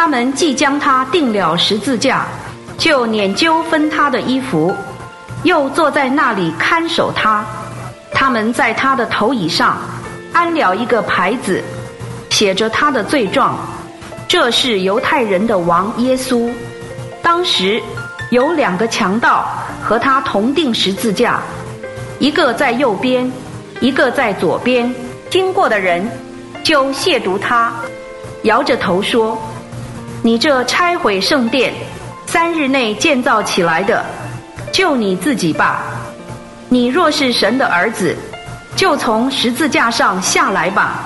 他们既将他定了十字架，就捻揪分他的衣服，又坐在那里看守他。他们在他的头椅上安了一个牌子，写着他的罪状。这是犹太人的王耶稣。当时有两个强盗和他同定十字架，一个在右边，一个在左边。经过的人就亵渎他，摇着头说：“你这拆毁圣殿，三日内建造起来的，就你自己吧。你若是神的儿子，就从十字架上下来吧。”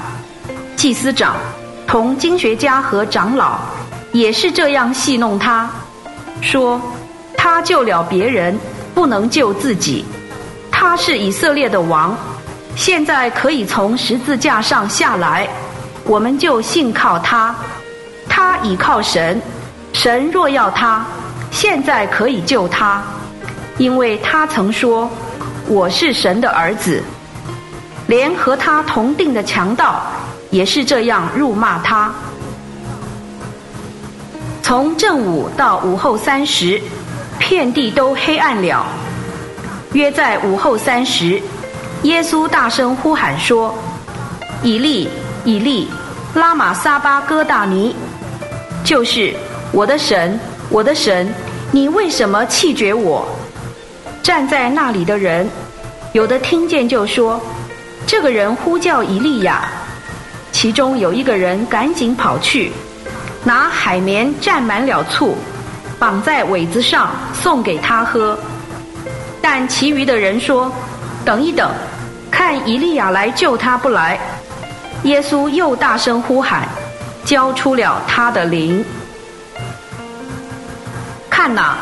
祭司长同经学家和长老也是这样戏弄他，说：“他救了别人，不能救自己。他是以色列的王。”现在可以从十字架上下来，我们就信靠他。他倚靠神，神若要他，现在可以救他，因为他曾说：“我是神的儿子。”连和他同定的强盗也是这样辱骂他。从正午到午后三时，遍地都黑暗了。约在午后三时。耶稣大声呼喊说：“以利，以利，拉玛撒巴哥大尼，就是我的神，我的神，你为什么弃绝我？”站在那里的人，有的听见就说：“这个人呼叫以利亚。”其中有一个人赶紧跑去，拿海绵蘸满了醋，绑在苇子上送给他喝。但其余的人说：“等一等。”看以利亚来救他不来，耶稣又大声呼喊，交出了他的灵。看哪，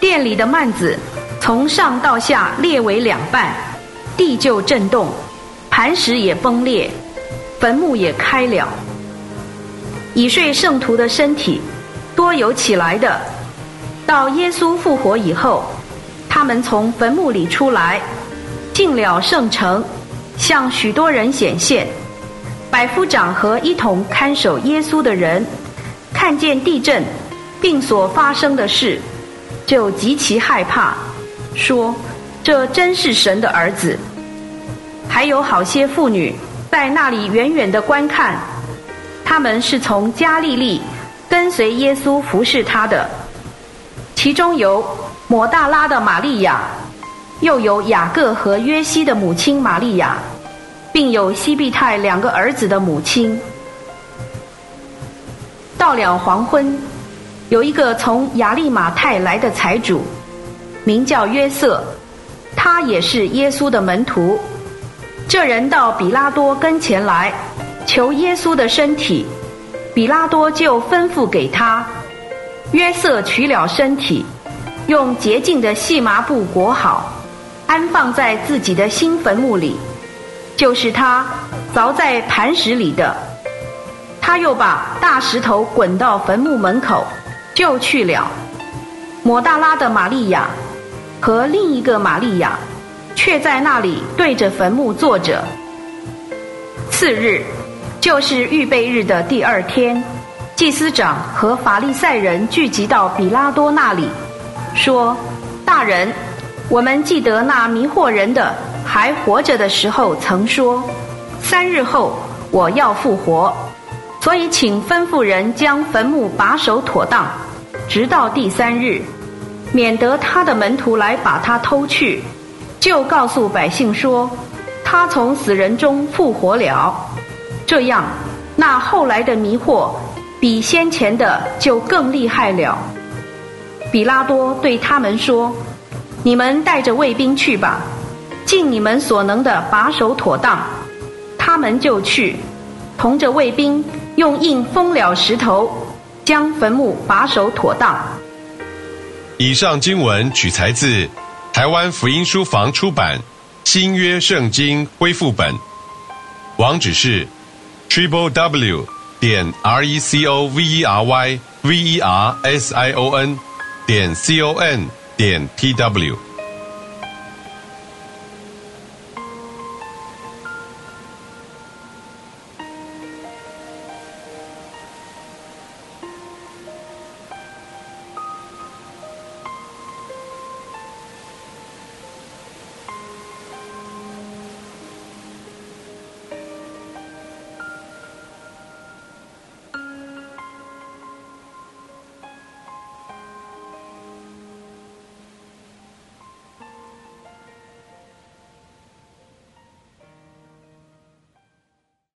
店里的幔子从上到下裂为两半，地就震动，磐石也崩裂，坟墓也开了。已睡圣徒的身体多有起来的，到耶稣复活以后，他们从坟墓里出来。进了圣城，向许多人显现。百夫长和一同看守耶稣的人，看见地震，并所发生的事，就极其害怕，说：“这真是神的儿子。”还有好些妇女在那里远远的观看，他们是从加利利跟随耶稣服侍他的，其中有抹大拉的玛利亚。又有雅各和约西的母亲玛利亚，并有西庇太两个儿子的母亲。到了黄昏，有一个从亚利马太来的财主，名叫约瑟，他也是耶稣的门徒。这人到比拉多跟前来，求耶稣的身体，比拉多就吩咐给他。约瑟取了身体，用洁净的细麻布裹好。安放在自己的新坟墓里，就是他凿在磐石里的。他又把大石头滚到坟墓门口，就去了。抹大拉的玛利亚和另一个玛利亚，却在那里对着坟墓坐着。次日，就是预备日的第二天，祭司长和法利赛人聚集到比拉多那里，说：“大人。”我们记得那迷惑人的还活着的时候曾说：“三日后我要复活。”所以请吩咐人将坟墓把守妥当，直到第三日，免得他的门徒来把他偷去。就告诉百姓说：“他从死人中复活了。”这样，那后来的迷惑比先前的就更厉害了。比拉多对他们说。你们带着卫兵去吧，尽你们所能的把守妥当。他们就去，同着卫兵用印封了石头，将坟墓把守妥当。以上经文取材自台湾福音书房出版《新约圣经恢复本》，网址是 triple w 点 r e c o v e r y v e r s i o n 点 c o n。点 tw。